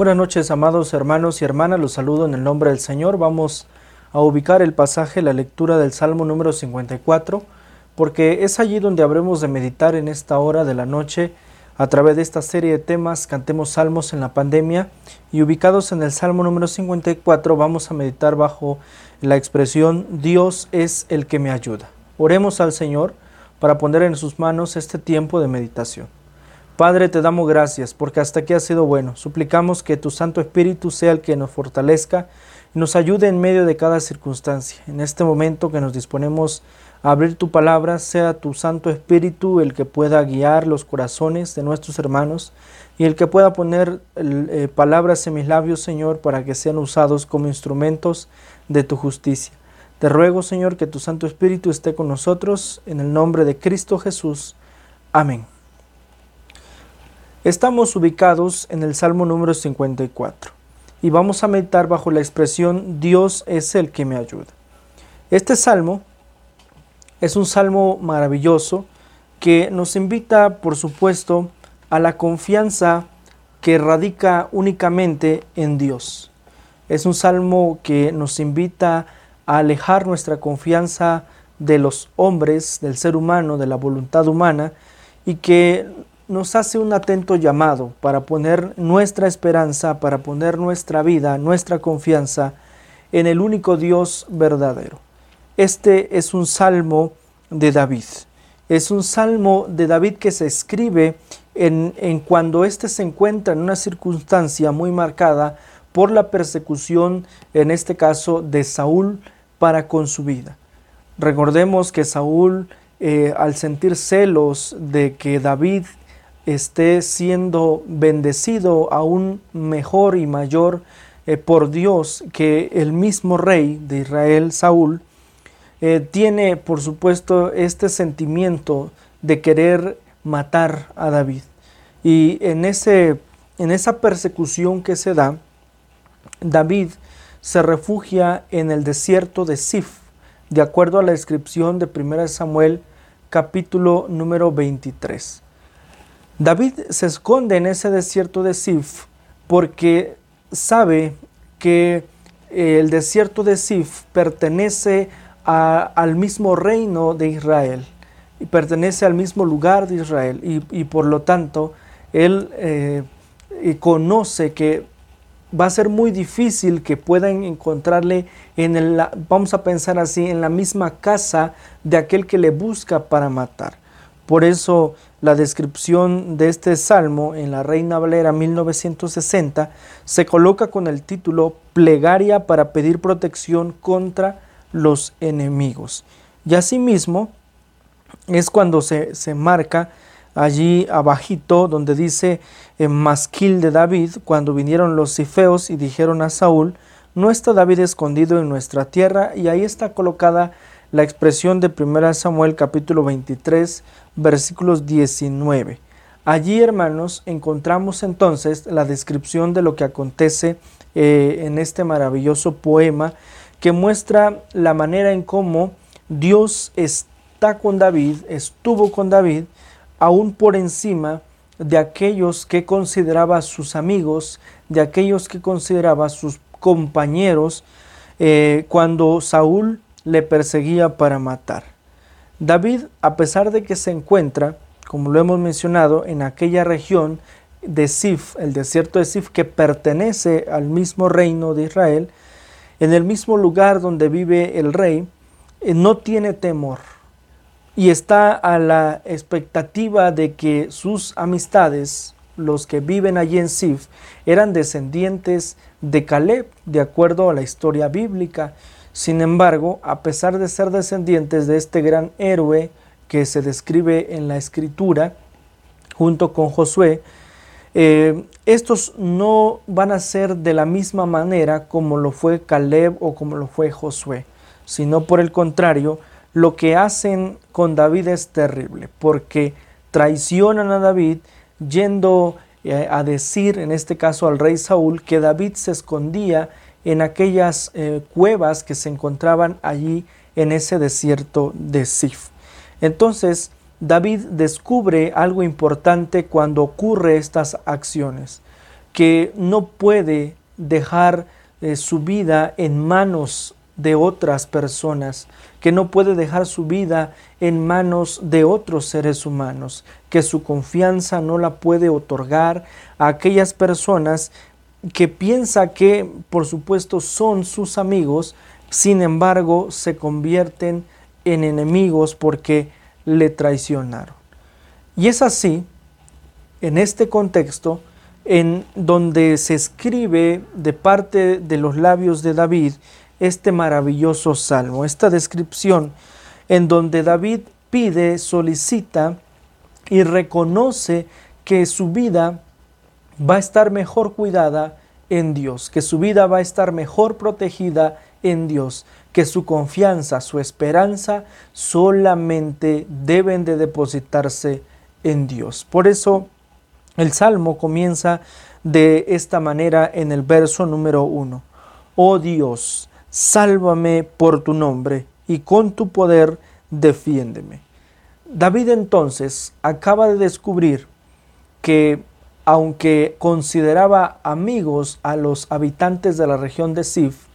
Buenas noches, amados hermanos y hermanas. Los saludo en el nombre del Señor. Vamos a ubicar el pasaje, la lectura del Salmo número 54, porque es allí donde habremos de meditar en esta hora de la noche a través de esta serie de temas. Cantemos salmos en la pandemia y ubicados en el Salmo número 54 vamos a meditar bajo la expresión Dios es el que me ayuda. Oremos al Señor para poner en sus manos este tiempo de meditación. Padre, te damos gracias porque hasta aquí has sido bueno. Suplicamos que tu Santo Espíritu sea el que nos fortalezca y nos ayude en medio de cada circunstancia. En este momento que nos disponemos a abrir tu palabra, sea tu Santo Espíritu el que pueda guiar los corazones de nuestros hermanos y el que pueda poner eh, palabras en mis labios, Señor, para que sean usados como instrumentos de tu justicia. Te ruego, Señor, que tu Santo Espíritu esté con nosotros en el nombre de Cristo Jesús. Amén. Estamos ubicados en el Salmo número 54 y vamos a meditar bajo la expresión Dios es el que me ayuda. Este salmo es un salmo maravilloso que nos invita, por supuesto, a la confianza que radica únicamente en Dios. Es un salmo que nos invita a alejar nuestra confianza de los hombres, del ser humano, de la voluntad humana, y que nos hace un atento llamado para poner nuestra esperanza, para poner nuestra vida, nuestra confianza en el único Dios verdadero. Este es un salmo de David. Es un salmo de David que se escribe en, cuando éste se encuentra en una circunstancia muy marcada por la persecución, en este caso, de Saúl para con su vida. Recordemos que Saúl, eh, al sentir celos de que David esté siendo bendecido aún mejor y mayor eh, por Dios que el mismo rey de Israel, Saúl, eh, tiene por supuesto este sentimiento de querer matar a David. Y en, ese, en esa persecución que se da, David se refugia en el desierto de Sif, de acuerdo a la descripción de 1 Samuel capítulo número 23. David se esconde en ese desierto de Sif porque sabe que el desierto de Sif pertenece al mismo reino de Israel y pertenece al mismo lugar de Israel y, por lo tanto él eh, conoce que va a ser muy difícil que puedan encontrarle en el, vamos a pensar así, en la misma casa de aquel que le busca para matar. Por eso la descripción de este salmo en la Reina Valera 1960 se coloca con el título Plegaria para pedir protección contra los enemigos. Y asimismo es cuando se, marca allí abajito donde dice en Masquil de David, cuando vinieron los cifeos y dijeron a Saúl, no está David escondido en nuestra tierra, y ahí está colocada la expresión de 1 Samuel capítulo 23 versículos 19. Allí, hermanos, encontramos entonces la descripción de lo que acontece eh, en este maravilloso poema que muestra la manera en cómo Dios está con David, estuvo con David, aún por encima de aquellos que consideraba sus amigos, de aquellos que consideraba sus compañeros, eh, cuando Saúl le perseguía para matar. David, a pesar de que se encuentra, como lo hemos mencionado, en aquella región de Sif, el desierto de Sif, que pertenece al mismo reino de Israel, en el mismo lugar donde vive el rey, eh, no tiene temor y está a la expectativa de que sus amistades, los que viven allí en Sif, eran descendientes de Caleb, de acuerdo a la historia bíblica. Sin embargo, a pesar de ser descendientes de este gran héroe que se describe en la escritura, junto con Josué, eh, estos no van a ser de la misma manera como lo fue Caleb o como lo fue Josué, sino por el contrario, lo que hacen con David es terrible, porque traicionan a David yendo eh, a decir, en este caso al rey Saúl, que David se escondía en aquellas eh, cuevas que se encontraban allí en ese desierto de Sif. Entonces, David descubre algo importante cuando ocurre estas acciones. que no puede dejar eh, su vida en manos de otras personas, que no puede dejar su vida en manos de otros seres humanos, que su confianza no la puede otorgar a aquellas personas que piensa que por supuesto son sus amigos, sin embargo se convierten en enemigos porque le traicionaron. Y es así, en este contexto, en donde se escribe de parte de los labios de David este maravilloso salmo, esta descripción en donde David pide, solicita y reconoce que su vida va a estar mejor cuidada en Dios, que su vida va a estar mejor protegida en Dios, que su confianza, su esperanza solamente deben de depositarse en Dios. Por eso el Salmo comienza de esta manera en el verso número uno. Oh Dios, sálvame por tu nombre y con tu poder defiéndeme. David entonces acaba de descubrir que aunque consideraba amigos a los habitantes de la región de Sif,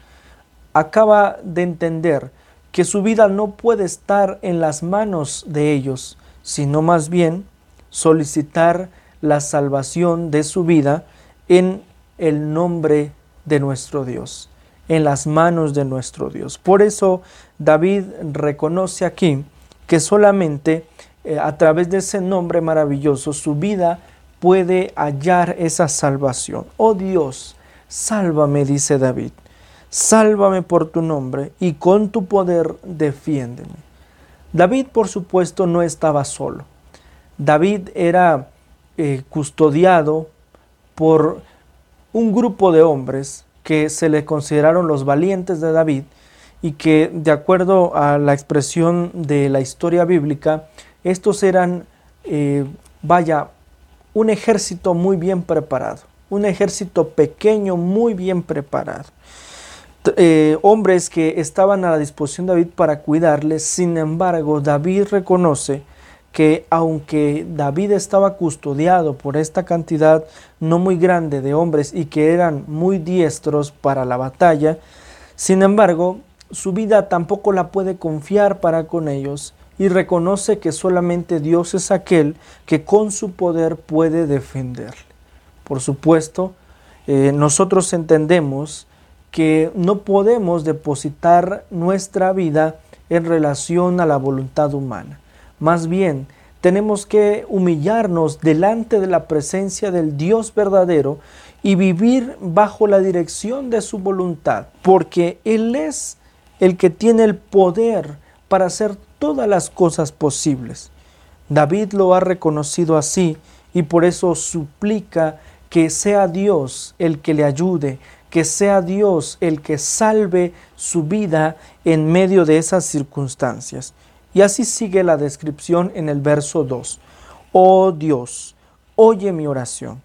acaba de entender que su vida no puede estar en las manos de ellos, sino más bien solicitar la salvación de su vida en el nombre de nuestro Dios, en las manos de nuestro Dios. Por eso David reconoce aquí que solamente eh, a través de ese nombre maravilloso su vida puede hallar esa salvación. Oh Dios, sálvame, dice David, sálvame por tu nombre y con tu poder defiéndeme. David, por supuesto, no estaba solo. David era eh, custodiado por un grupo de hombres que se le consideraron los valientes de David y que de acuerdo a la expresión de la historia bíblica, estos eran, eh, vaya, un ejército muy bien preparado, un ejército pequeño muy bien preparado. Eh, hombres que estaban a la disposición de David para cuidarles, sin embargo David reconoce que aunque David estaba custodiado por esta cantidad no muy grande de hombres y que eran muy diestros para la batalla, sin embargo su vida tampoco la puede confiar para con ellos y reconoce que solamente Dios es aquel que con su poder puede defenderle. Por supuesto, eh, nosotros entendemos que no podemos depositar nuestra vida en relación a la voluntad humana. Más bien, tenemos que humillarnos delante de la presencia del Dios verdadero y vivir bajo la dirección de su voluntad, porque Él es el que tiene el poder para hacer todas las cosas posibles. David lo ha reconocido así y por eso suplica que sea Dios el que le ayude, que sea Dios el que salve su vida en medio de esas circunstancias. Y así sigue la descripción en el verso 2. Oh Dios, oye mi oración,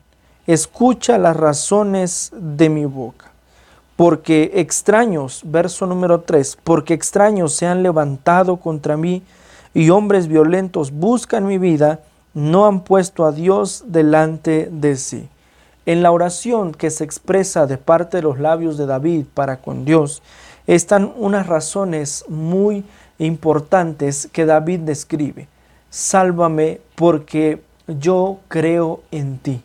escucha las razones de mi boca porque extraños, verso número 3, porque extraños se han levantado contra mí y hombres violentos buscan mi vida, no han puesto a Dios delante de sí. En la oración que se expresa de parte de los labios de David para con Dios, están unas razones muy importantes que David describe. Sálvame porque yo creo en ti.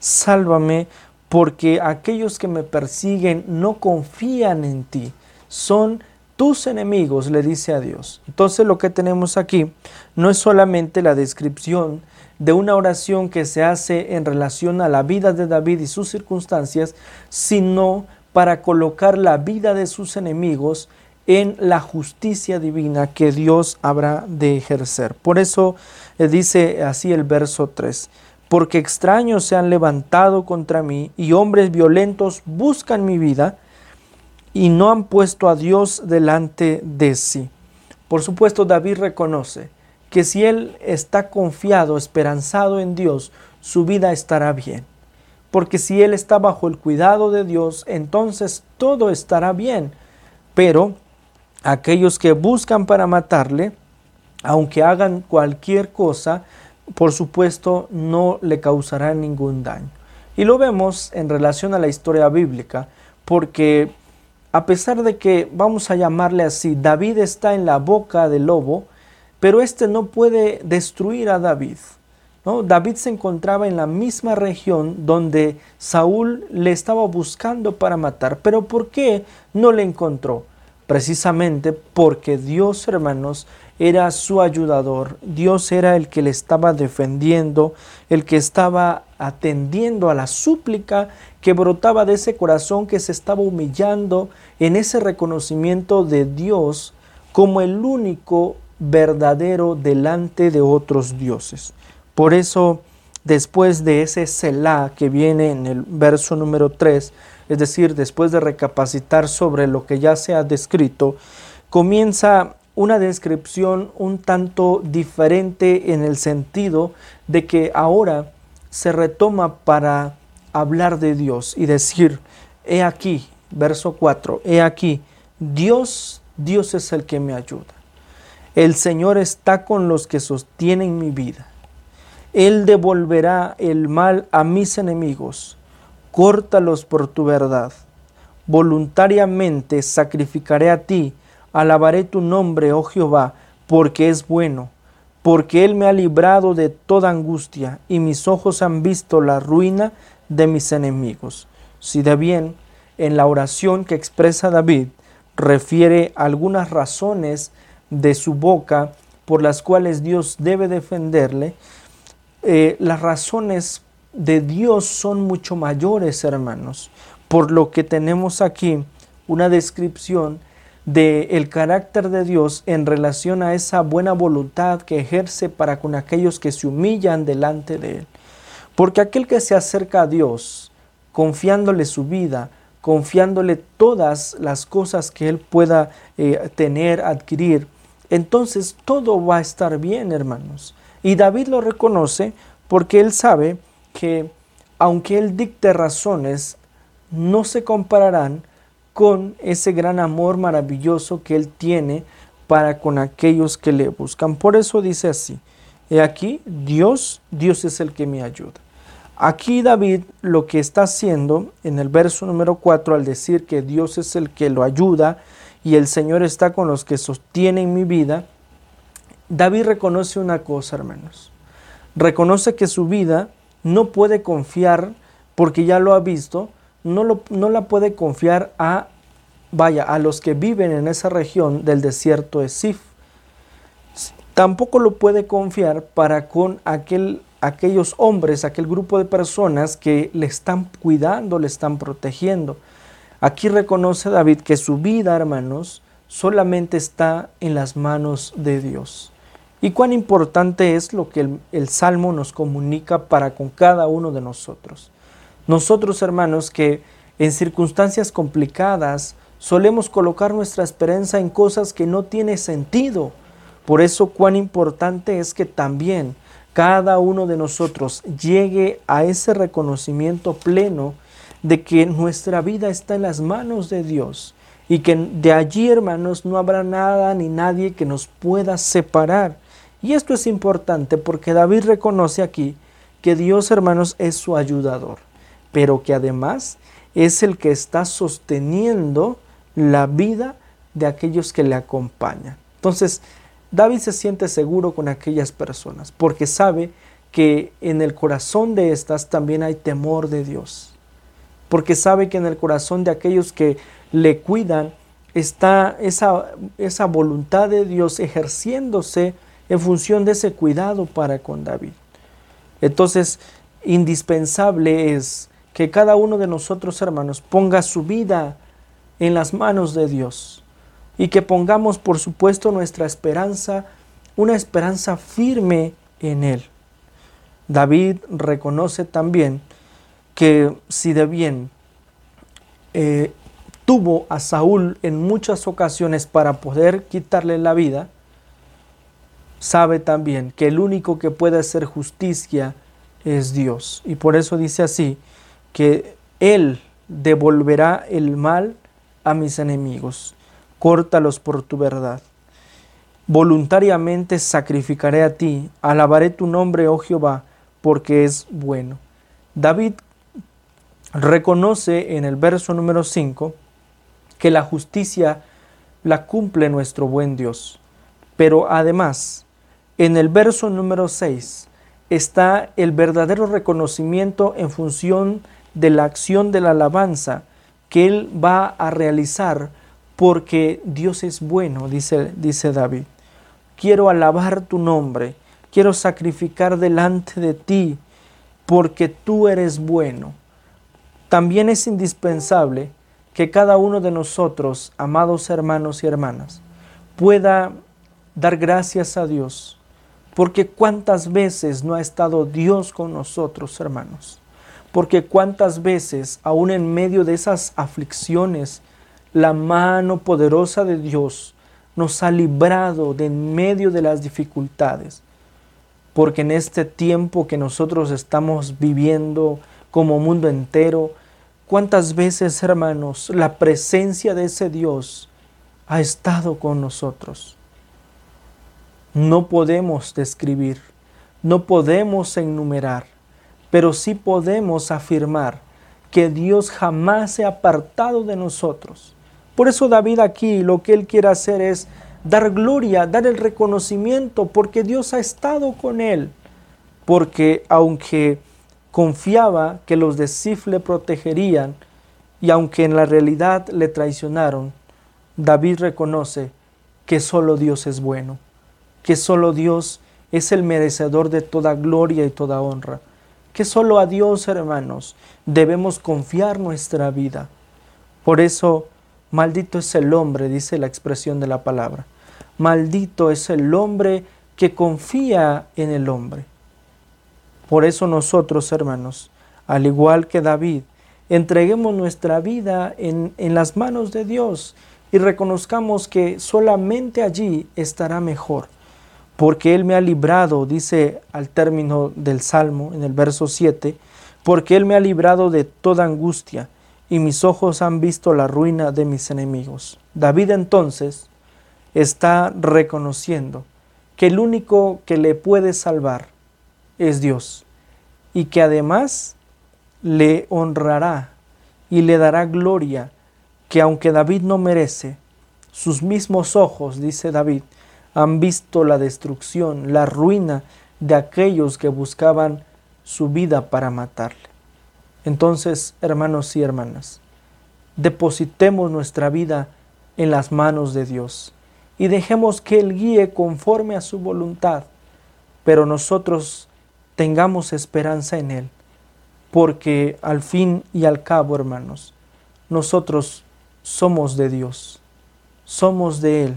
Sálvame porque aquellos que me persiguen no confían en ti, son tus enemigos, le dice a Dios. Entonces lo que tenemos aquí no es solamente la descripción de una oración que se hace en relación a la vida de David y sus circunstancias, sino para colocar la vida de sus enemigos en la justicia divina que Dios habrá de ejercer. Por eso eh, dice así el verso 3 porque extraños se han levantado contra mí y hombres violentos buscan mi vida y no han puesto a Dios delante de sí. Por supuesto, David reconoce que si él está confiado, esperanzado en Dios, su vida estará bien. Porque si él está bajo el cuidado de Dios, entonces todo estará bien. Pero aquellos que buscan para matarle, aunque hagan cualquier cosa, por supuesto no le causará ningún daño. Y lo vemos en relación a la historia bíblica, porque a pesar de que, vamos a llamarle así, David está en la boca del lobo, pero este no puede destruir a David. ¿no? David se encontraba en la misma región donde Saúl le estaba buscando para matar. Pero ¿por qué no le encontró? Precisamente porque Dios, hermanos, era su ayudador. Dios era el que le estaba defendiendo, el que estaba atendiendo a la súplica que brotaba de ese corazón que se estaba humillando en ese reconocimiento de Dios como el único verdadero delante de otros dioses. Por eso, después de ese Selah que viene en el verso número 3, es decir, después de recapacitar sobre lo que ya se ha descrito, comienza una descripción un tanto diferente en el sentido de que ahora se retoma para hablar de Dios y decir, he aquí, verso 4, he aquí, Dios, Dios es el que me ayuda. El Señor está con los que sostienen mi vida. Él devolverá el mal a mis enemigos. Córtalos por tu verdad. Voluntariamente sacrificaré a ti. Alabaré tu nombre, oh Jehová, porque es bueno, porque Él me ha librado de toda angustia y mis ojos han visto la ruina de mis enemigos. Si de bien, en la oración que expresa David, refiere algunas razones de su boca por las cuales Dios debe defenderle, eh, las razones de Dios son mucho mayores, hermanos, por lo que tenemos aquí una descripción del el carácter de Dios en relación a esa buena voluntad que ejerce para con aquellos que se humillan delante de Él. Porque aquel que se acerca a Dios, confiándole su vida, confiándole todas las cosas que Él pueda eh, tener, adquirir, entonces todo va a estar bien, hermanos. Y David lo reconoce porque él sabe que aunque él dicte razones, no se compararán con ese gran amor maravilloso que él tiene para con aquellos que le buscan. Por eso dice así, he aquí, Dios, Dios es el que me ayuda. Aquí David lo que está haciendo en el verso número 4 al decir que Dios es el que lo ayuda, y el Señor está con los que sostienen mi vida, David reconoce una cosa, hermanos. Reconoce que su vida no puede confiar, porque ya lo ha visto, no, lo, no la puede confiar a, vaya, a los que viven en esa región del desierto de Sif. Tampoco lo puede confiar para con aquel, aquellos hombres, aquel grupo de personas que le están cuidando, le están protegiendo. Aquí reconoce David que su vida, hermanos, solamente está en las manos de Dios. Y cuán importante es lo que el, Salmo nos comunica para con cada uno de nosotros. Nosotros, hermanos, que en circunstancias complicadas solemos colocar nuestra esperanza en cosas que no tienen sentido. Por eso cuán importante es que también cada uno de nosotros llegue a ese reconocimiento pleno de que nuestra vida está en las manos de Dios y que de allí, hermanos, no habrá nada ni nadie que nos pueda separar. Y esto es importante porque David reconoce aquí que Dios, hermanos, es su ayudador, pero que además es el que está sosteniendo la vida de aquellos que le acompañan. Entonces, David se siente seguro con aquellas personas porque sabe que en el corazón de estas también hay temor de Dios porque sabe que en el corazón de aquellos que le cuidan está esa, esa voluntad de Dios ejerciéndose en función de ese cuidado para con David. Entonces, indispensable es que cada uno de nosotros, hermanos, ponga su vida en las manos de Dios y que pongamos, por supuesto, nuestra esperanza, una esperanza firme en Él. David reconoce también que si de bien eh, tuvo a Saúl en muchas ocasiones para poder quitarle la vida, sabe también que el único que puede hacer justicia es Dios. Y por eso dice así, que Él devolverá el mal a mis enemigos, córtalos por tu verdad. Voluntariamente sacrificaré a ti, alabaré tu nombre, oh Jehová, porque es bueno. David reconoce en el verso número 5 que la justicia la cumple nuestro buen Dios. Pero además, en el verso número 6 está el verdadero reconocimiento en función de la acción de la alabanza que él va a realizar porque Dios es bueno, dice, dice David. Quiero alabar tu nombre, quiero sacrificar delante de ti porque tú eres bueno. También es indispensable que cada uno de nosotros, amados hermanos y hermanas, pueda dar gracias a Dios, porque cuántas veces no ha estado Dios con nosotros, hermanos, porque cuántas veces, aún en medio de esas aflicciones, la mano poderosa de Dios nos ha librado de en medio de las dificultades, porque en este tiempo que nosotros estamos viviendo como mundo entero, cuántas veces, hermanos, la presencia de ese Dios ha estado con nosotros. No podemos describir, no podemos enumerar, pero sí podemos afirmar que Dios jamás se ha apartado de nosotros. Por eso David aquí lo que él quiere hacer es dar gloria, dar el reconocimiento, porque Dios ha estado con él. Porque aunque confiaba que los de Sif le protegerían, y aunque en la realidad le traicionaron, David reconoce que solo Dios es bueno, que solo Dios es el merecedor de toda gloria y toda honra, que solo a Dios, hermanos, debemos confiar nuestra vida. Por eso, maldito es el hombre, dice la expresión de la palabra. Maldito es el hombre que confía en el hombre. Por eso nosotros, hermanos, al igual que David, entreguemos nuestra vida en, en, las manos de Dios y reconozcamos que solamente allí estará mejor, porque Él me ha librado, dice al término del Salmo, en el verso 7, porque Él me ha librado de toda angustia y mis ojos han visto la ruina de mis enemigos. David entonces está reconociendo que el único que le puede salvar es Dios y que además le honrará y le dará gloria que aunque David no merece, sus mismos ojos, dice David, han visto la destrucción, la ruina de aquellos que buscaban su vida para matarle. Entonces, hermanos y hermanas, depositemos nuestra vida en las manos de Dios y dejemos que Él guíe conforme a su voluntad, pero nosotros tengamos esperanza en Él, porque al fin y al cabo, hermanos, nosotros somos de Dios, somos de Él.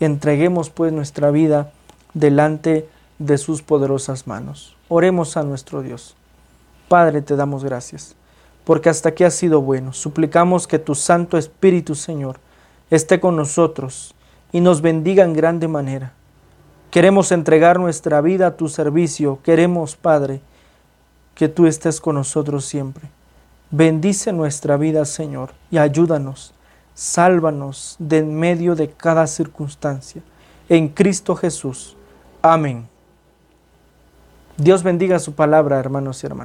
Entreguemos pues nuestra vida delante de sus poderosas manos. Oremos a nuestro Dios. Padre, te damos gracias, porque hasta aquí has sido bueno. Suplicamos que tu Santo Espíritu, Señor, esté con nosotros y nos bendiga en grande manera. Queremos entregar nuestra vida a tu servicio. Queremos, Padre, que tú estés con nosotros siempre. Bendice nuestra vida, Señor, y ayúdanos. Sálvanos de en medio de cada circunstancia. En Cristo Jesús. Amén. Dios bendiga su palabra, hermanos y hermanas.